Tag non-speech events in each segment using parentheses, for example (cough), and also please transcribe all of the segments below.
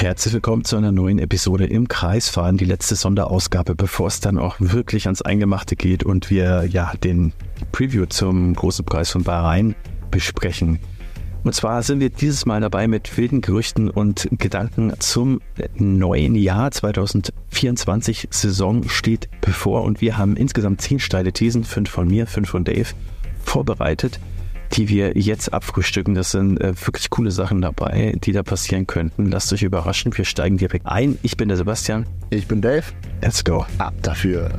Herzlich willkommen zu einer neuen Episode im Kreisfahren, die letzte Sonderausgabe, bevor es dann auch wirklich ans Eingemachte geht und wir ja den Preview zum großen Preis von Bahrain besprechen. Und zwar sind wir dieses Mal dabei mit wilden Gerüchten und Gedanken zum neuen Jahr 2024. Saison steht bevor und wir haben insgesamt zehn steile Thesen, fünf von mir, fünf von Dave, vorbereitet die wir jetzt abfrühstücken. Das sind äh, wirklich coole Sachen dabei, die da passieren könnten. Lasst euch überraschen. Wir steigen direkt ein. Ich bin der Sebastian. Ich bin Dave. Let's go. Ab dafür.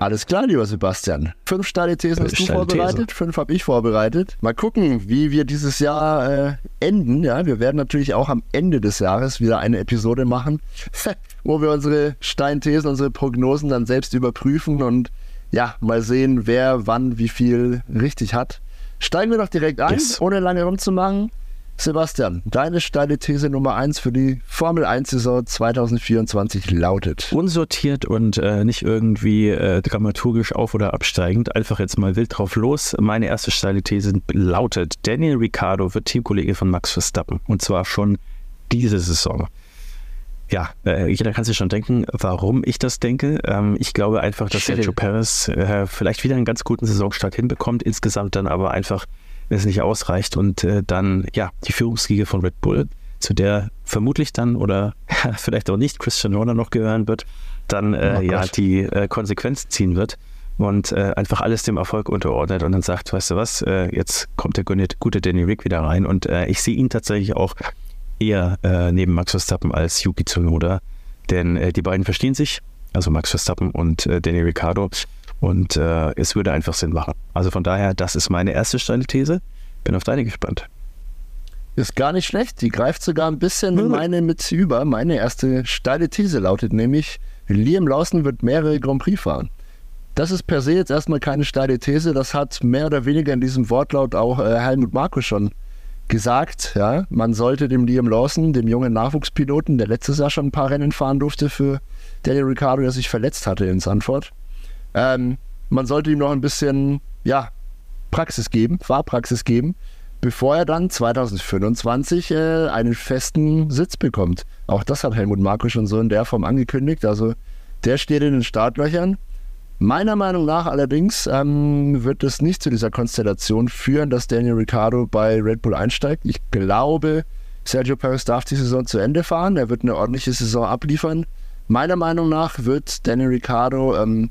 Alles klar, lieber Sebastian. Fünf steile Thesen hast du vorbereitet, These. fünf habe ich vorbereitet. Mal gucken, wie wir dieses Jahr äh, enden. Ja, wir werden natürlich auch am Ende des Jahres wieder eine Episode machen, (laughs) wo wir unsere Steinthesen, unsere Prognosen dann selbst überprüfen und ja, mal sehen, wer wann wie viel richtig hat. Steigen wir doch direkt ein, yes. ohne lange rumzumachen. Sebastian, deine steile These Nummer 1 für die Formel 1-Saison 2024 lautet. Unsortiert und äh, nicht irgendwie äh, dramaturgisch auf- oder absteigend, einfach jetzt mal wild drauf los. Meine erste steile These lautet: Daniel Ricciardo wird Teamkollege von Max Verstappen. Und zwar schon diese Saison. Ja, äh, jeder kann sich schon denken, warum ich das denke. Ähm, ich glaube einfach, dass Sergio Perez äh, vielleicht wieder einen ganz guten Saisonstart hinbekommt, insgesamt dann aber einfach wenn es nicht ausreicht. Und äh, dann, ja, die Führungsriege von Red Bull, zu der vermutlich dann oder (laughs) vielleicht auch nicht Christian Horner noch gehören wird, dann äh, oh ja die äh, Konsequenz ziehen wird und äh, einfach alles dem Erfolg unterordnet und dann sagt, weißt du was, äh, jetzt kommt der gute Danny Rick wieder rein und äh, ich sehe ihn tatsächlich auch eher äh, neben Max Verstappen als Yuki Tsunoda, denn die beiden verstehen sich, also Max Verstappen und Danny Ricciardo und äh, es würde einfach Sinn machen. Also von daher, das ist meine erste steile These. Bin auf deine gespannt. Ist gar nicht schlecht. Die greift sogar ein bisschen in meine mit über. Meine erste steile These lautet nämlich, Liam Lawson wird mehrere Grand Prix fahren. Das ist per se jetzt erstmal keine steile These. Das hat mehr oder weniger in diesem Wortlaut auch äh, Helmut Marko schon gesagt. Ja, man sollte dem Liam Lawson, dem jungen Nachwuchspiloten, der letztes Jahr schon ein paar Rennen fahren durfte für Daniel Ricciardo, der sich verletzt hatte in Sanford, ähm, man sollte ihm noch ein bisschen, ja, Praxis geben, Fahrpraxis geben, bevor er dann 2025 äh, einen festen Sitz bekommt. Auch das hat Helmut Marko schon so in der Form angekündigt. Also der steht in den Startlöchern. Meiner Meinung nach allerdings ähm, wird es nicht zu dieser Konstellation führen, dass Daniel Ricciardo bei Red Bull einsteigt. Ich glaube, Sergio Perez darf die Saison zu Ende fahren. Er wird eine ordentliche Saison abliefern. Meiner Meinung nach wird Daniel Ricciardo ähm,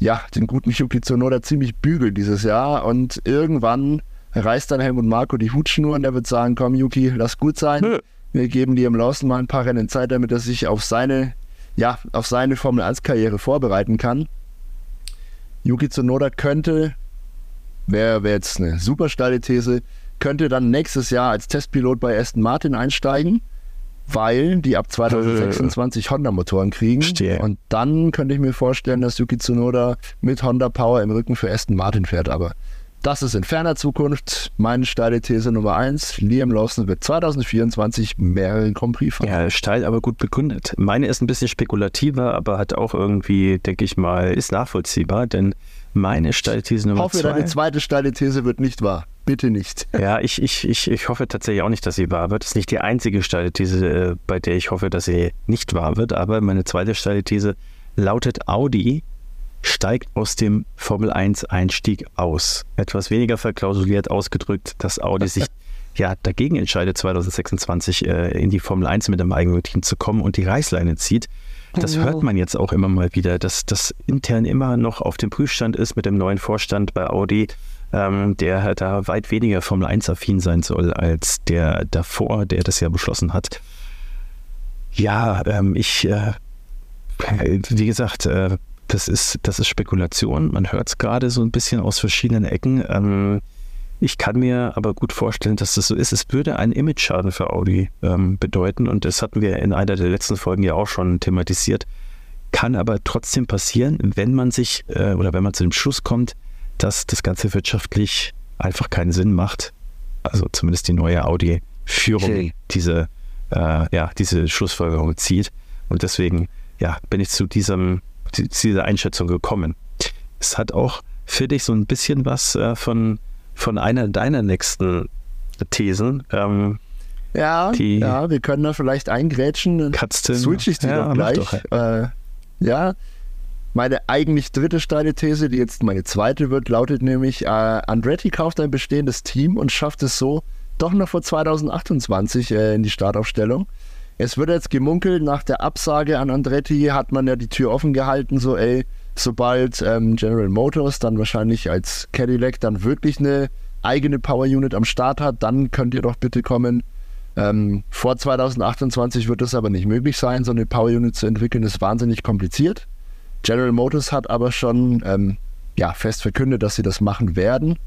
ja, den guten Yuki Tsunoda ziemlich bügeln dieses Jahr und irgendwann reißt dann Helmut Marco die Hutschnur und er wird sagen, komm Yuki, lass gut sein. Nö. Wir geben dir im Lawson mal ein paar Rennen Zeit, damit er sich auf seine, ja, auf seine Formel 1 Karriere vorbereiten kann. Yuki Tsunoda könnte, wäre wär jetzt eine super steile These, könnte dann nächstes Jahr als Testpilot bei Aston Martin einsteigen weil die ab 2026 (laughs) Honda-Motoren kriegen. Verstehe. Und dann könnte ich mir vorstellen, dass Yuki Tsunoda mit Honda Power im Rücken für Aston Martin fährt. Aber das ist in ferner Zukunft meine steile These Nummer 1. Liam Lawson wird 2024 mehrere Grand Prix fahren. Ja, steil, aber gut begründet. Meine ist ein bisschen spekulativer, aber hat auch irgendwie, denke ich mal, ist nachvollziehbar, denn meine steile These Nummer 2. Ich hoffe, zwei, deine zweite steile These wird nicht wahr. Bitte nicht. (laughs) Ja, ich, ich, ich, ich hoffe tatsächlich auch nicht, dass sie wahr wird. Das ist nicht die einzige steile These, äh, bei der ich hoffe, dass sie nicht wahr wird. Aber meine zweite steile These lautet: Audi steigt aus dem Formel 1 Einstieg aus. Etwas weniger verklausuliert ausgedrückt, dass Audi sich (laughs) ja dagegen entscheidet, 2026 äh, in die Formel 1 mit einem eigenen Team zu kommen und die Reißleine zieht. Das oh. hört man jetzt auch immer mal wieder, dass das intern immer noch auf dem Prüfstand ist mit dem neuen Vorstand bei Audi ähm, der halt da weit weniger Formel 1-affin sein soll als der davor, der das ja beschlossen hat. Ja, ähm, ich, äh, wie gesagt, äh, das ist, das ist Spekulation. Man hört es gerade so ein bisschen aus verschiedenen Ecken. Ähm, ich kann mir aber gut vorstellen, dass das so ist. Es würde einen Image-Schaden für Audi ähm, bedeuten und das hatten wir in einer der letzten Folgen ja auch schon thematisiert. Kann aber trotzdem passieren, wenn man sich äh, oder wenn man zu dem Schluss kommt, dass das Ganze wirtschaftlich einfach keinen Sinn macht. also zumindest die neue Audi-Führung, Okay. diese, äh, ja, diese Schlussfolgerung zieht. Und deswegen ja, bin ich zu, diesem, zu dieser Einschätzung gekommen. Es hat auch für dich so ein bisschen was äh, von, von einer deiner nächsten Thesen. Ähm, Ja, Die- ja, wir können da vielleicht eingrätschen. Katzen. switch ich die ja, doch gleich. doch. Äh, ja, meine eigentlich dritte steile These, die jetzt meine zweite wird, lautet nämlich, äh, Andretti kauft ein bestehendes Team und schafft es so doch noch vor 2028 äh, in die Startaufstellung. Es wird jetzt gemunkelt, nach der Absage an Andretti hat man ja die Tür offen gehalten, so ey, sobald ähm, General Motors dann wahrscheinlich als Cadillac dann wirklich eine eigene Power Unit am Start hat, dann könnt ihr doch bitte kommen. Ähm, vor 2028 wird es aber nicht möglich sein, so eine Power Unit zu entwickeln, ist wahnsinnig kompliziert. General Motors hat aber schon ähm, ja, fest verkündet, dass sie das machen werden,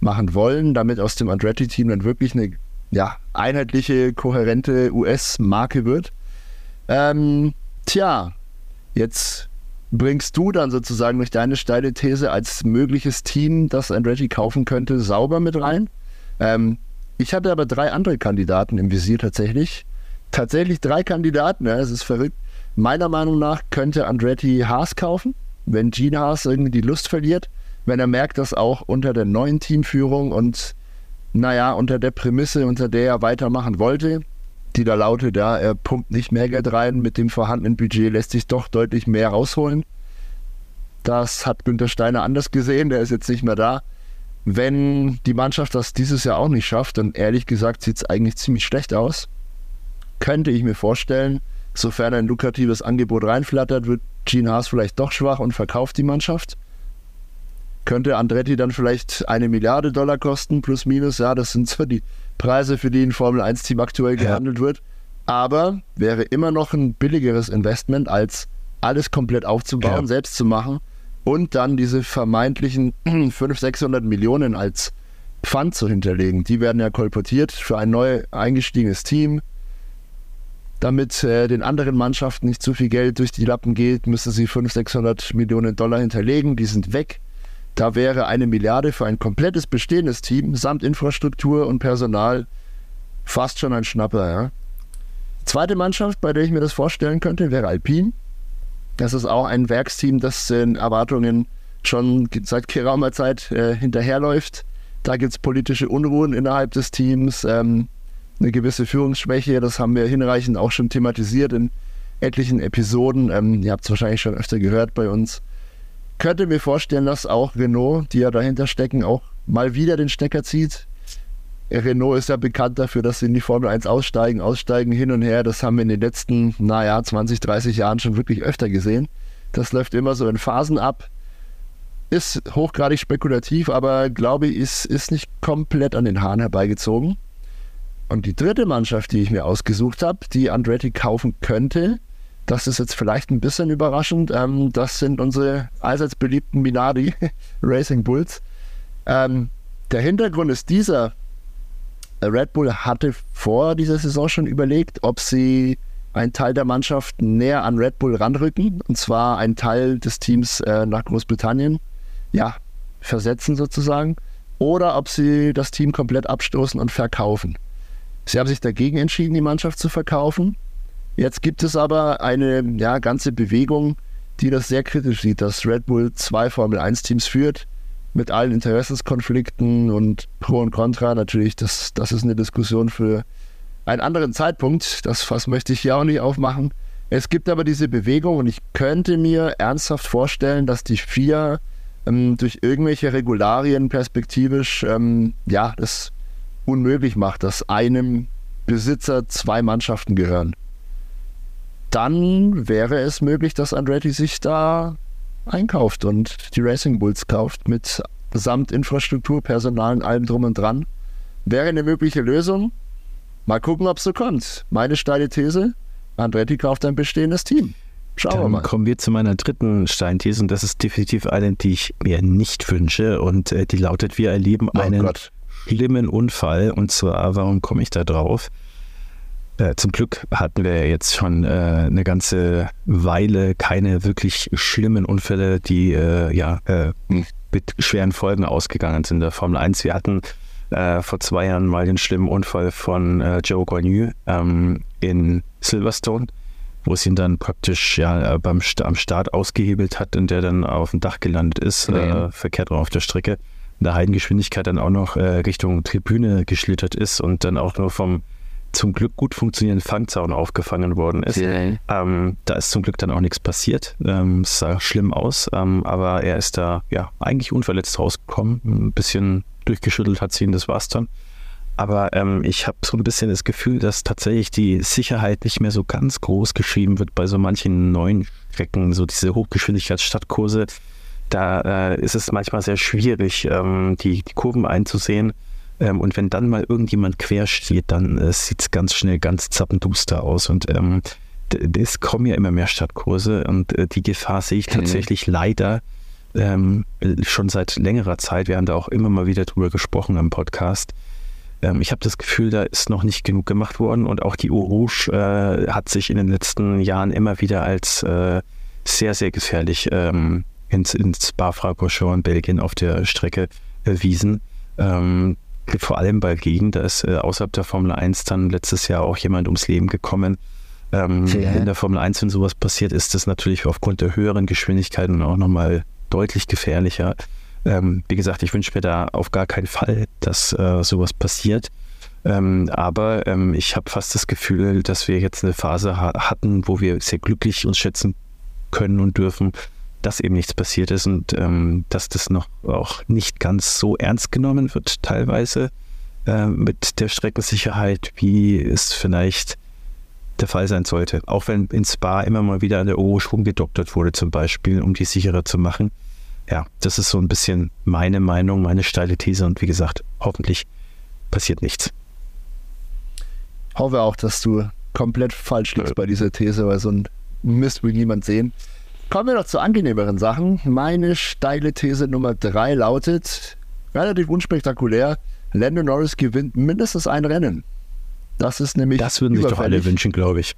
machen wollen, damit aus dem Andretti-Team dann wirklich eine ja, einheitliche, kohärente US-Marke wird. Ähm, tja, jetzt bringst du dann sozusagen durch deine steile These als mögliches Team, das Andretti kaufen könnte, sauber mit rein. Ähm, ich hatte aber drei andere Kandidaten im Visier tatsächlich. Tatsächlich drei Kandidaten, ja, es ist verrückt. Meiner Meinung nach könnte Andretti Haas kaufen, wenn Gene Haas irgendwie die Lust verliert, wenn er merkt, dass auch unter der neuen Teamführung und naja, unter der Prämisse, unter der er weitermachen wollte, die da lautet, ja, er pumpt nicht mehr Geld rein, mit dem vorhandenen Budget lässt sich doch deutlich mehr rausholen. Das hat Günter Steiner anders gesehen, der ist jetzt nicht mehr da. Wenn die Mannschaft das dieses Jahr auch nicht schafft, dann ehrlich gesagt sieht es eigentlich ziemlich schlecht aus. Könnte ich mir vorstellen, sofern ein lukratives Angebot reinflattert, wird Gene Haas vielleicht doch schwach und verkauft die Mannschaft. Könnte Andretti dann vielleicht eine Milliarde Dollar kosten, plus minus, ja, das sind so die Preise, für die ein Formel-1-Team aktuell Ja. gehandelt wird. Aber wäre immer noch ein billigeres Investment, als alles komplett aufzubauen, Ja. selbst zu machen und dann diese vermeintlichen (clears throat) 500, 600 Millionen als Pfand zu hinterlegen. Die werden ja kolportiert für ein neu eingestiegenes Team. Damit äh, den anderen Mannschaften nicht zu viel Geld durch die Lappen geht, müssen sie 500, 600 Millionen Dollar hinterlegen. Die sind weg. Da wäre eine Milliarde für ein komplettes bestehendes Team samt Infrastruktur und Personal fast schon ein Schnapper. Ja. Zweite Mannschaft, bei der ich mir das vorstellen könnte, wäre Alpine. Das ist auch ein Werksteam, das den Erwartungen schon seit geraumer Zeit äh, hinterherläuft. Da gibt es politische Unruhen innerhalb des Teams, ähm, eine gewisse Führungsschwäche. Das haben wir hinreichend auch schon thematisiert in etlichen Episoden. Ähm, ihr habt es wahrscheinlich schon öfter gehört bei uns. Könnte mir vorstellen, dass auch Renault, die ja dahinter stecken, auch mal wieder den Stecker zieht. Renault ist ja bekannt dafür, dass sie in die Formel 1 aussteigen, aussteigen hin und her. Das haben wir in den letzten, naja, 20, 30 Jahren schon wirklich öfter gesehen. Das läuft immer so in Phasen ab. Ist hochgradig spekulativ, aber glaube ich, ist, ist nicht komplett an den Haaren herbeigezogen. Und die dritte Mannschaft, die ich mir ausgesucht habe, die Andretti kaufen könnte, das ist jetzt vielleicht ein bisschen überraschend. Ähm, das sind unsere allseits beliebten Minardi (laughs) Racing Bulls. Ähm, der Hintergrund ist dieser. Red Bull hatte vor dieser Saison schon überlegt, ob sie einen Teil der Mannschaft näher an Red Bull ranrücken, und zwar einen Teil des Teams äh, nach Großbritannien, ja, versetzen sozusagen, oder ob sie das Team komplett abstoßen und verkaufen. Sie haben sich dagegen entschieden, die Mannschaft zu verkaufen. Jetzt gibt es aber eine ja, ganze Bewegung, die das sehr kritisch sieht, dass Red Bull zwei Formel 1 Teams führt, mit allen Interessenskonflikten und Pro und Contra. Natürlich, das, das ist eine Diskussion für einen anderen Zeitpunkt. Das Fass möchte ich hier auch nicht aufmachen. Es gibt aber diese Bewegung und ich könnte mir ernsthaft vorstellen, dass die vier ähm, durch irgendwelche Regularien perspektivisch ähm, ja, das unmöglich macht, dass einem Besitzer zwei Mannschaften gehören. Dann wäre es möglich, dass Andretti sich da einkauft und die Racing Bulls kauft mit samt Infrastruktur, Personal und allem drum und dran. Wäre eine mögliche Lösung. Mal gucken, ob es so kommt. Meine steile These, Andretti kauft ein bestehendes Team. Schauen wir Dann mal. kommen wir zu meiner dritten Steinthese und das ist definitiv eine, die ich mir nicht wünsche und äh, die lautet, wir erleben Oh einen Gott. Schlimmen Unfall und zwar, warum komme ich da drauf? Äh, zum Glück hatten wir jetzt schon äh, eine ganze Weile keine wirklich schlimmen Unfälle, die äh, ja äh, mit schweren Folgen ausgegangen sind in der Formel 1. Wir hatten äh, vor zwei Jahren mal den schlimmen Unfall von äh, Joe Guanyu ähm, in Silverstone, wo es ihn dann praktisch ja beim am Start ausgehebelt hat und der dann auf dem Dach gelandet ist, verkehrt auf der Strecke, in der Heidengeschwindigkeit dann auch noch äh, Richtung Tribüne geschlittert ist und dann auch nur vom zum Glück gut funktionierenden Fangzaun aufgefangen worden ist. Ähm, da ist zum Glück dann auch nichts passiert. Ähm, es sah schlimm aus, ähm, aber er ist da ja eigentlich unverletzt rausgekommen. Ein bisschen durchgeschüttelt hat sie ihn, das war's dann. Aber ähm, ich habe so ein bisschen das Gefühl, dass tatsächlich die Sicherheit nicht mehr so ganz groß geschrieben wird bei so manchen neuen Strecken, so diese Hochgeschwindigkeitsstadtkurse. Da äh, ist es manchmal sehr schwierig, ähm, die, die, Kurven einzusehen. Ähm, und wenn dann mal irgendjemand quer steht, dann äh, sieht es ganz schnell ganz zappenduster aus. Und ähm, es kommen ja immer mehr Stadtkurse und äh, die Gefahr sehe ich tatsächlich mhm. leider ähm, schon seit längerer Zeit. Wir haben da auch immer mal wieder drüber gesprochen am Podcast. Ähm, ich habe das Gefühl, da ist noch nicht genug gemacht worden und auch die Eau Rouge äh, hat sich in den letzten Jahren immer wieder als äh, sehr, sehr gefährlich ähm, ins, ins Spa-Francorchamps in Belgien auf der Strecke erwiesen. Ähm, vor allem bei Gegenden, da ist äh, außerhalb der Formel 1 dann letztes Jahr auch jemand ums Leben gekommen. Ähm, ja. In der Formel 1, wenn sowas passiert, ist das natürlich aufgrund der höheren Geschwindigkeiten auch nochmal deutlich gefährlicher. Ähm, wie gesagt, ich wünsche mir da auf gar keinen Fall, dass äh, sowas passiert. Ähm, aber ähm, ich habe fast das Gefühl, dass wir jetzt eine Phase ha hatten, wo wir sehr glücklich uns schätzen können und dürfen, dass eben nichts passiert ist und ähm, dass das noch auch nicht ganz so ernst genommen wird, teilweise äh, mit der Streckensicherheit, wie es vielleicht der Fall sein sollte. Auch wenn in Spa immer mal wieder an der Euro Schwung gedoktert wurde, zum Beispiel, um die sicherer zu machen ja, das ist so ein bisschen meine Meinung, meine steile These und wie gesagt, hoffentlich passiert nichts. Hoffe auch, dass du komplett falsch liegst bei dieser These, weil so ein Mist will niemand sehen. Kommen wir noch zu angenehmeren Sachen. Meine steile These Nummer drei lautet, relativ unspektakulär, Lando Norris gewinnt mindestens ein Rennen. Das ist nämlich. Das würden sich doch alle wünschen, glaube ich.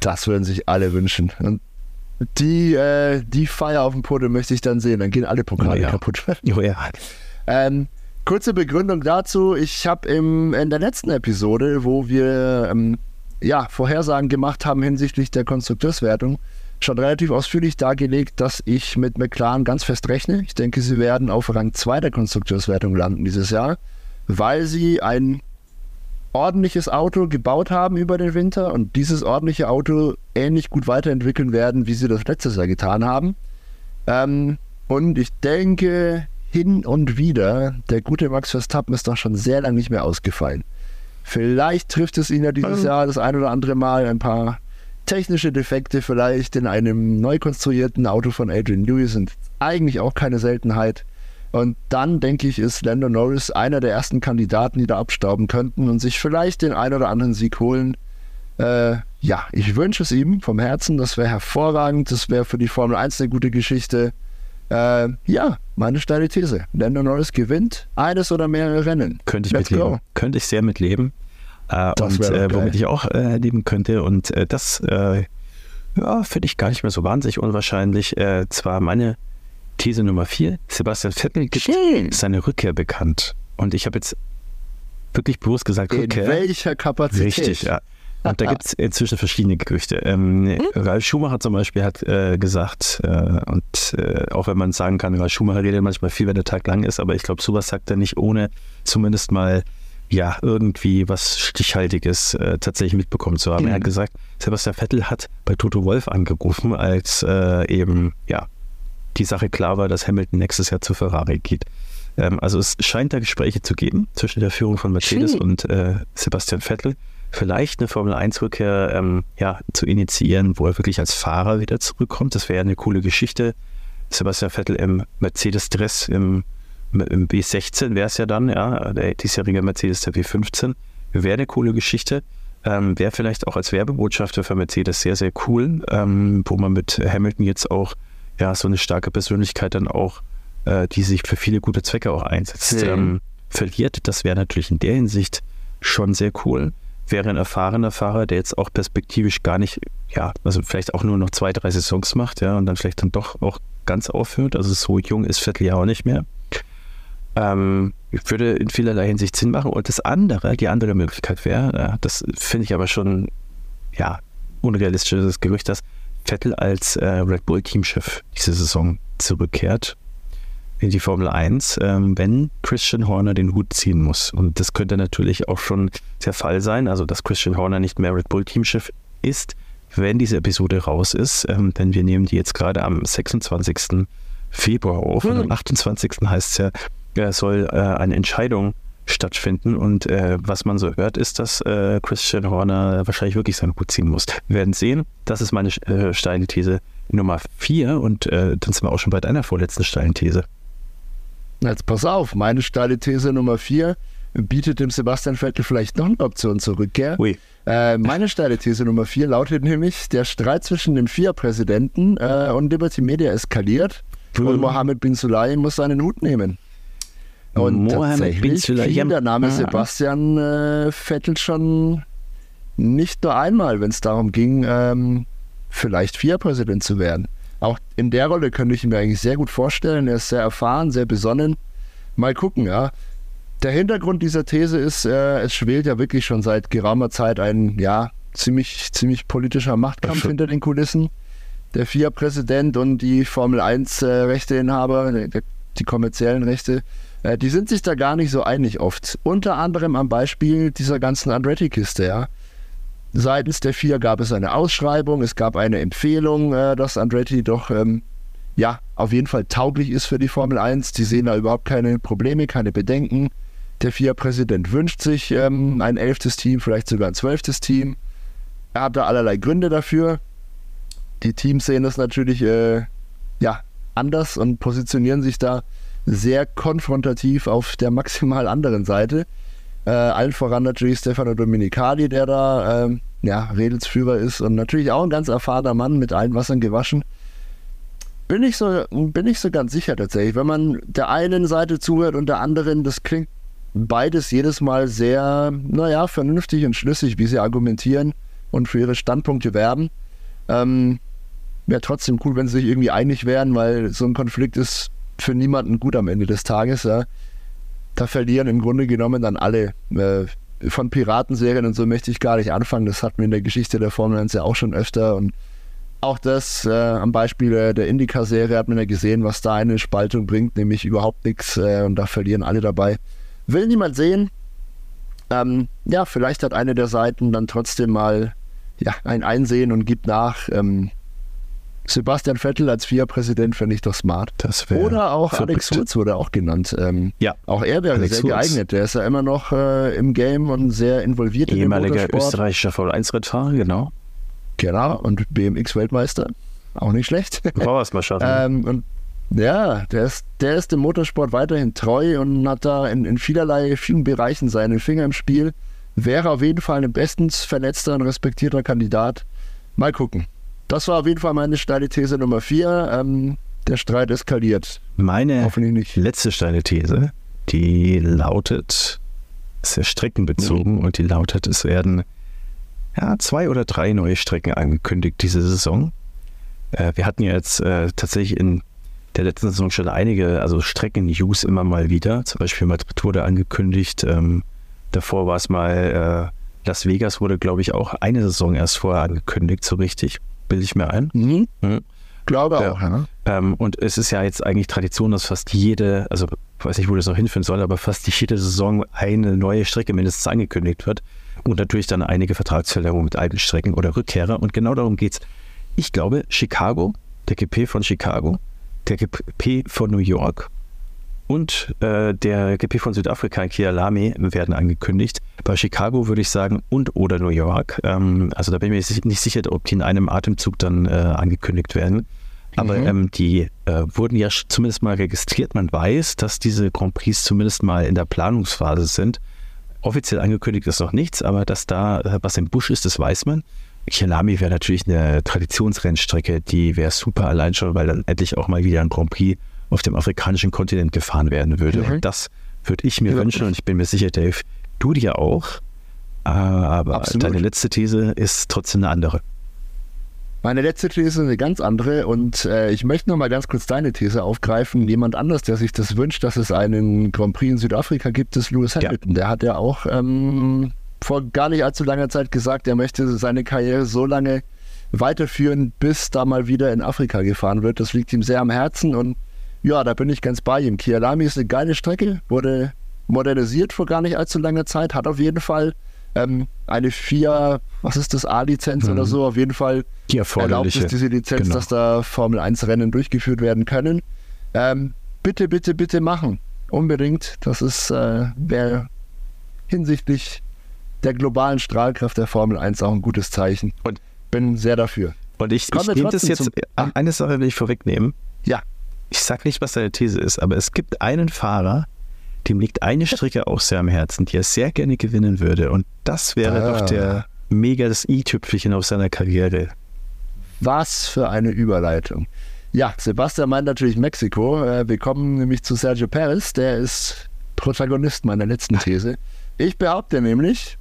Das würden sich alle wünschen. Und die, äh, die Feier auf dem Podium möchte ich dann sehen. Dann gehen alle Pokale oh ja. kaputt. Oh (laughs) ja. Ähm, kurze Begründung dazu. Ich habe in der letzten Episode, wo wir ähm, ja, Vorhersagen gemacht haben hinsichtlich der Konstrukteurswertung, schon relativ ausführlich dargelegt, dass ich mit McLaren ganz fest rechne. Ich denke, sie werden auf Rang 2 der Konstrukteurswertung landen dieses Jahr, weil sie ein ordentliches Auto gebaut haben über den Winter und dieses ordentliche Auto ähnlich gut weiterentwickeln werden, wie sie das letztes Jahr getan haben. Ähm, und ich denke, hin und wieder, der gute Max Verstappen ist doch schon sehr lange nicht mehr ausgefallen. Vielleicht trifft es ihn ja dieses. Jahr das ein oder andere Mal ein paar technische Defekte vielleicht in einem neu konstruierten Auto von Adrian Lewis sind eigentlich auch keine Seltenheit. Und dann, denke ich, ist Lando Norris einer der ersten Kandidaten, die da abstauben könnten und sich vielleicht den ein oder anderen Sieg holen. Äh, ja, ich wünsche es ihm vom Herzen. Das wäre hervorragend. Das wäre für die Formel 1 eine gute Geschichte. Äh, ja, meine steile These. Lando Norris gewinnt eines oder mehrere Rennen. Könnte ich Let's mitleben. Go. Könnte ich sehr mitleben. Äh, und äh, womit ich auch äh, leben könnte. Und äh, das äh, ja, finde ich gar nicht mehr so wahnsinnig unwahrscheinlich. zwar meine These Nummer vier. Sebastian Vettel gibt Schön. seine Rückkehr bekannt. Und ich habe jetzt wirklich bloß gesagt, In Rückkehr. welcher Kapazität? Richtig, ja. Und da gibt es inzwischen verschiedene Gerüchte. Ähm, hm? Ralf Schumacher zum Beispiel hat äh, gesagt, äh, und äh, auch wenn man sagen kann, Ralf Schumacher redet manchmal viel, wenn der Tag lang ist, aber ich glaube, sowas sagt er nicht, ohne zumindest mal ja, irgendwie was Stichhaltiges äh, tatsächlich mitbekommen zu haben. Mhm. Er hat hm. gesagt, Sebastian Vettel hat bei Toto Wolf angerufen, als äh, eben, ja, die Sache klar war, dass Hamilton nächstes Jahr zu Ferrari geht. Ähm, also es scheint da Gespräche zu geben zwischen der Führung von Mercedes Schön. und äh, Sebastian Vettel. Vielleicht eine Formel 1-Rückkehr ähm, ja, zu initiieren, wo er wirklich als Fahrer wieder zurückkommt. Das wäre eine coole Geschichte. Sebastian Vettel im Mercedes-Dress im, im B16 wäre es ja dann, ja, der diesjährige Mercedes der B15. Wäre eine coole Geschichte. Ähm, wäre vielleicht auch als Werbebotschafter für Mercedes sehr, sehr cool, ähm, wo man mit Hamilton jetzt auch ja, so eine starke Persönlichkeit dann auch, äh, die sich für viele gute Zwecke auch einsetzt, mhm. ähm, verliert. Das wäre natürlich in der Hinsicht schon sehr cool. Wäre ein erfahrener Fahrer, der jetzt auch perspektivisch gar nicht, ja, also vielleicht auch nur noch zwei, drei Saisons macht, ja, und dann vielleicht dann doch auch ganz aufhört. Also so jung ist Vettel ja auch nicht mehr. Ähm, würde in vielerlei Hinsicht Sinn machen. Und das andere, die andere Möglichkeit wäre, äh, das finde ich aber schon, ja, unrealistisches Gerücht, dass Vettel als äh, Red Bull Teamchef diese Saison zurückkehrt in die Formel 1, ähm, wenn Christian Horner den Hut ziehen muss. Und das könnte natürlich auch schon der Fall sein, also dass Christian Horner nicht mehr Red Bull Teamchef ist, wenn diese Episode raus ist. Ähm, denn wir nehmen die jetzt gerade am 26. Februar auf und am 28. heißt es ja, äh, soll äh, eine Entscheidung stattfinden. Und äh, was man so hört, ist, dass äh, Christian Horner wahrscheinlich wirklich seinen Hut ziehen muss. Wir werden sehen. Das ist meine äh, steile These Nummer 4. Und äh, dann sind wir auch schon bei deiner vorletzten steilen These. Jetzt pass auf, meine steile These Nummer 4 bietet dem Sebastian Vettel vielleicht noch eine Option zur Rückkehr. Ui. Äh, meine steile These Nummer 4 lautet nämlich, der Streit zwischen dem FIA-Präsidenten äh, und Liberty Media eskaliert und Mohammed bin Sulay muss seinen Hut nehmen. Und Mohammed bin tatsächlich fiel der Name. Sebastian äh, Vettel schon nicht nur einmal, wenn es darum ging, ähm, vielleicht FIA-Präsident zu werden. Auch in der Rolle könnte ich ihn mir eigentlich sehr gut vorstellen. Er ist sehr erfahren, sehr besonnen. Mal gucken, ja. Der Hintergrund dieser These ist, äh, es schwelt ja wirklich schon seit geraumer Zeit ein, ja, ziemlich, ziemlich politischer Machtkampf Schon. hinter den Kulissen. Der FIA-Präsident und die Formel 1-Rechteinhaber, die kommerziellen Rechte, äh, die sind sich da gar nicht so einig oft. Unter anderem am Beispiel dieser ganzen Andretti-Kiste, ja. Seitens der FIA gab es eine Ausschreibung, es gab eine Empfehlung, äh, dass Andretti doch ähm, ja auf jeden Fall tauglich ist für die Formel 1. Die sehen da überhaupt keine Probleme, keine Bedenken. Der FIA-Präsident wünscht sich ähm, ein elftes Team, vielleicht sogar ein zwölftes Team. Er hat da allerlei Gründe dafür. Die Teams sehen das natürlich äh, ja, anders und positionieren sich da sehr konfrontativ auf der maximal anderen Seite. Äh, allen voran natürlich Stefano Dominicali, der da ähm, ja, Redelsführer ist und natürlich auch ein ganz erfahrener Mann mit allen Wassern gewaschen. Bin ich so, bin ich so ganz sicher tatsächlich. Wenn man der einen Seite zuhört und der anderen, das klingt beides jedes Mal sehr, naja, vernünftig und schlüssig, wie sie argumentieren und für ihre Standpunkte werben. Ähm, Wäre trotzdem cool, wenn sie sich irgendwie einig wären, weil so ein Konflikt ist für niemanden gut am Ende des Tages. Ja. Da verlieren im Grunde genommen dann alle. Äh, von Piratenserien und so möchte ich gar nicht anfangen. Das hatten wir in der Geschichte der Formel 1 ja auch schon öfter. Und auch das äh, am Beispiel der Indycar-Serie hat man ja gesehen, was da eine Spaltung bringt, nämlich überhaupt nichts. Äh, und da verlieren alle dabei. Will niemand sehen. Ähm, ja, vielleicht hat eine der Seiten dann trotzdem mal ja, ein Einsehen und gibt nach. Ähm, Sebastian Vettel als FIA-Präsident fände ich doch smart. Oder auch. Alex Wurz wurde auch genannt. Ähm, Ja. Auch er wäre Alex sehr Wurz. geeignet. Der ist ja immer noch äh, im Game und sehr involviert in Ehemaliger Motorsport. österreichischer Formel-1-Rennfahrer, genau. Genau, und BMX-Weltmeister. Auch nicht schlecht. Wir es mal schaffen. ähm, und ja, der ist, der ist dem Motorsport weiterhin treu und hat da in, in vielerlei, vielen Bereichen seine Finger im Spiel. Wäre auf jeden Fall ein bestens vernetzter und respektierter Kandidat. Mal gucken. Das war auf jeden Fall meine steile These Nummer 4. Ähm, der Streit eskaliert. Meine letzte steile These, die lautet, ist sehr streckenbezogen und die lautet, es werden ja, zwei oder drei neue Strecken angekündigt diese Saison. Äh, wir hatten ja jetzt äh, tatsächlich in der letzten Saison schon einige, also Strecken-News immer mal wieder. Zum Beispiel Madrid wurde angekündigt. Ähm, davor war es mal äh, Las Vegas wurde, glaube ich, auch eine Saison erst vorher angekündigt, so richtig. Bilde ich mir ein. Mhm. Mhm. Glaube Ja. auch, ja. Ähm, und es ist ja jetzt eigentlich Tradition, dass fast jede, also weiß nicht, wo das noch hinführen soll, aber fast jede Saison eine neue Strecke mindestens angekündigt wird. Und natürlich dann einige Vertragsverlängerungen mit alten Strecken oder Rückkehrer. Und genau darum geht's. Ich glaube, Chicago, der GP von Chicago, der GP von New York und äh, der GP von Südafrika in Kialami werden angekündigt. Bei Chicago würde ich sagen und oder New York. Ähm, also da bin ich mir nicht sicher, ob die in einem Atemzug dann äh, angekündigt werden. Aber Mhm. ähm, die äh, wurden ja zumindest mal registriert. Man weiß, dass diese Grand Prix zumindest mal in der Planungsphase sind. Offiziell angekündigt ist noch nichts, aber dass da äh, was im Busch ist, das weiß man. Kialami wäre natürlich eine Traditionsrennstrecke, die wäre super allein schon, weil dann endlich auch mal wieder ein Grand Prix auf dem afrikanischen Kontinent gefahren werden würde. Mhm. Und das würde ich mir Ja. wünschen und ich bin mir sicher, Dave, du dir auch. Aber Absolut. deine letzte These ist trotzdem eine andere. Meine letzte These ist eine ganz andere und äh, ich möchte noch mal ganz kurz deine These aufgreifen. Jemand anders, der sich das wünscht, dass es einen Grand Prix in Südafrika gibt, ist Lewis Hamilton. Ja. Der hat ja auch ähm, vor gar nicht allzu langer Zeit gesagt, er möchte seine Karriere so lange weiterführen, bis da mal wieder in Afrika gefahren wird. Das liegt ihm sehr am Herzen und ja, da bin ich ganz bei ihm. Kialami ist eine geile Strecke, wurde modernisiert vor gar nicht allzu langer Zeit, hat auf jeden Fall ähm, eine vier, was ist das, A-Lizenz mhm. oder so, auf jeden Fall Die erlaubt es diese Lizenz, genau. dass da Formel 1 Rennen durchgeführt werden können. Ähm, bitte, bitte, bitte machen. Unbedingt. Das ist äh, wäre hinsichtlich der globalen Strahlkraft der Formel 1 auch ein gutes Zeichen. Und bin sehr dafür. Und ich, ich nehme das jetzt, eine Sache will ich vorwegnehmen. Ja. Ich sage nicht, was deine These ist, aber es gibt einen Fahrer, dem liegt eine Strecke auch sehr am Herzen, die er sehr gerne gewinnen würde. Und das wäre ah. doch der mega das i-Tüpfelchen auf seiner Karriere. Was für eine Überleitung. Ja, Sebastian meint natürlich Mexiko. Äh, wir kommen nämlich zu Sergio Perez, der ist Protagonist meiner letzten These. Ich behaupte nämlich,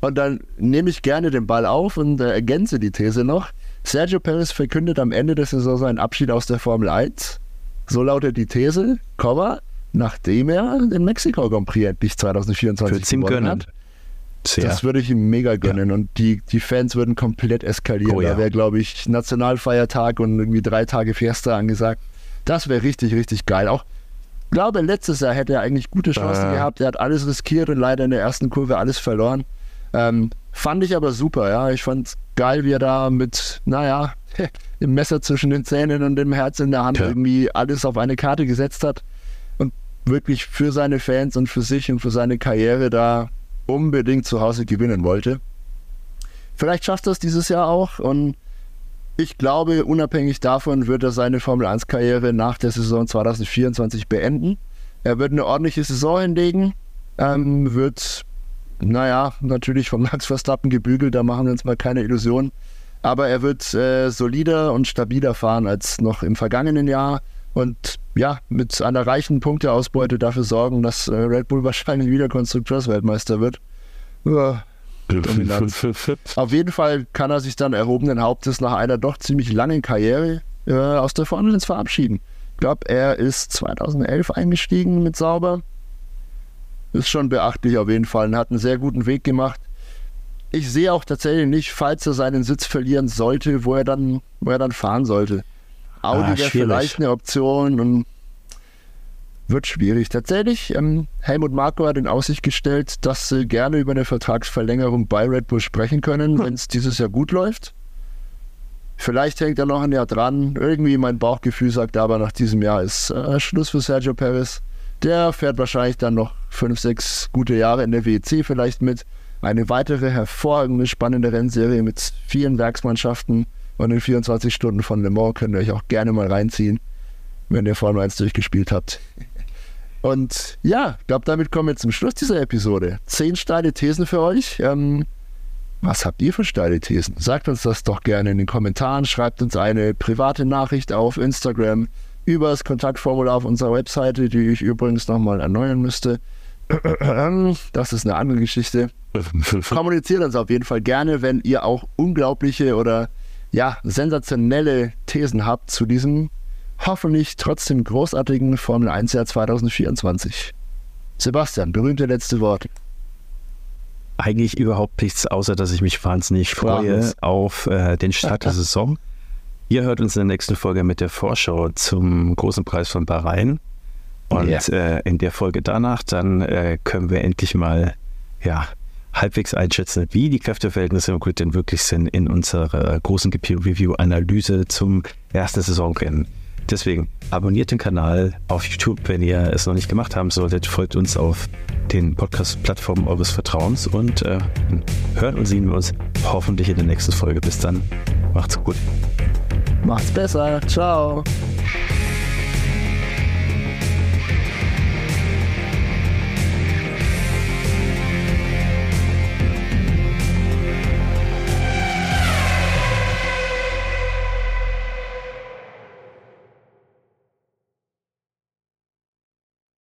und dann nehme ich gerne den Ball auf und äh, ergänze die These noch. Sergio Perez verkündet am Ende der Saison seinen Abschied aus der Formel 1. So lautet die These, Komma, nachdem er den Mexiko Grand Prix endlich 2024 gewonnen gönnen. hat. Sehr. Das würde ich ihm mega gönnen ja. und die, die Fans würden komplett eskalieren. Oh, ja. Da wäre, glaube ich, Nationalfeiertag und irgendwie drei Tage Fiesta angesagt. Das wäre richtig, richtig geil. Auch ich glaube, letztes Jahr hätte er eigentlich gute Chancen äh. gehabt. Er hat alles riskiert und leider in der ersten Kurve alles verloren. Ähm, fand ich aber super, ja. Ich fand es geil, wie er da mit, naja, (laughs) im Messer zwischen den Zähnen und dem Herz in der Hand ja. irgendwie alles auf eine Karte gesetzt hat und wirklich für seine Fans und für sich und für seine Karriere da unbedingt zu Hause gewinnen wollte. Vielleicht schafft er es dieses Jahr auch und ich glaube, unabhängig davon wird er seine Formel 1-Karriere nach der Saison 2024 beenden. Er wird eine ordentliche Saison hinlegen, ähm, wird naja, natürlich von Max Verstappen gebügelt, da machen wir uns mal keine Illusionen. Aber er wird äh, solider und stabiler fahren als noch im vergangenen Jahr und ja, mit einer reichen Punkteausbeute dafür sorgen, dass äh, Red Bull (laughs) wahrscheinlich wieder Konstrukteursweltmeister wird. Ja, Auf jeden Fall kann er sich dann erhobenen Hauptes nach einer doch ziemlich langen Karriere äh, aus der Formel 1 verabschieden. Ich glaube, er ist 2011 eingestiegen mit Sauber ist schon beachtlich auf jeden Fall und hat einen sehr guten Weg gemacht. Ich sehe auch tatsächlich nicht, falls er seinen Sitz verlieren sollte, wo er dann, wo er dann fahren sollte. Audi ah, wäre vielleicht eine Option und wird schwierig. Tatsächlich, ähm, Helmut Marko hat in Aussicht gestellt, dass sie gerne über eine Vertragsverlängerung bei Red Bull sprechen können, hm. wenn es dieses Jahr gut läuft. Vielleicht hängt er noch ein Jahr dran. Irgendwie mein Bauchgefühl sagt aber, nach diesem Jahr ist äh, Schluss für Sergio Perez. Der fährt wahrscheinlich dann noch fünf, sechs gute Jahre in der WEC vielleicht mit. Eine weitere hervorragende, spannende Rennserie mit vielen Werksmannschaften und in 24 Stunden von Le Mans könnt ihr euch auch gerne mal reinziehen, wenn ihr Formel 1 durchgespielt habt. Und ja, ich glaube, damit kommen wir zum Schluss dieser Episode. Zehn steile Thesen für euch. Ähm, was habt ihr für steile Thesen? Sagt uns das doch gerne in den Kommentaren. Schreibt uns eine private Nachricht auf Instagram über das Kontaktformular auf unserer Webseite, die ich übrigens nochmal erneuern müsste. (clears throat) Das ist eine andere Geschichte. (laughs) Kommuniziert uns auf jeden Fall gerne, wenn ihr auch unglaubliche oder ja, sensationelle Thesen habt zu diesem hoffentlich trotzdem großartigen Formel 1 Jahr 2024. Sebastian, berühmte letzte Worte. Eigentlich überhaupt nichts, außer dass ich mich wahnsinnig freue auf äh, den Start der (laughs) Saison. Ihr hört uns in der nächsten Folge mit der Vorschau zum großen Preis von Bahrain. Und yeah. äh, in der Folge danach, dann äh, können wir endlich mal ja, halbwegs einschätzen, wie die Kräfteverhältnisse im Grid denn wirklich sind in unserer großen GPU-Review-Analyse zum ersten Saisonrennen. Deswegen abonniert den Kanal auf YouTube, wenn ihr es noch nicht gemacht haben solltet. Folgt uns auf den Podcast-Plattformen eures Vertrauens und äh, hören und sehen wir uns hoffentlich in der nächsten Folge. Bis dann, macht's gut. Macht's besser. Ciao.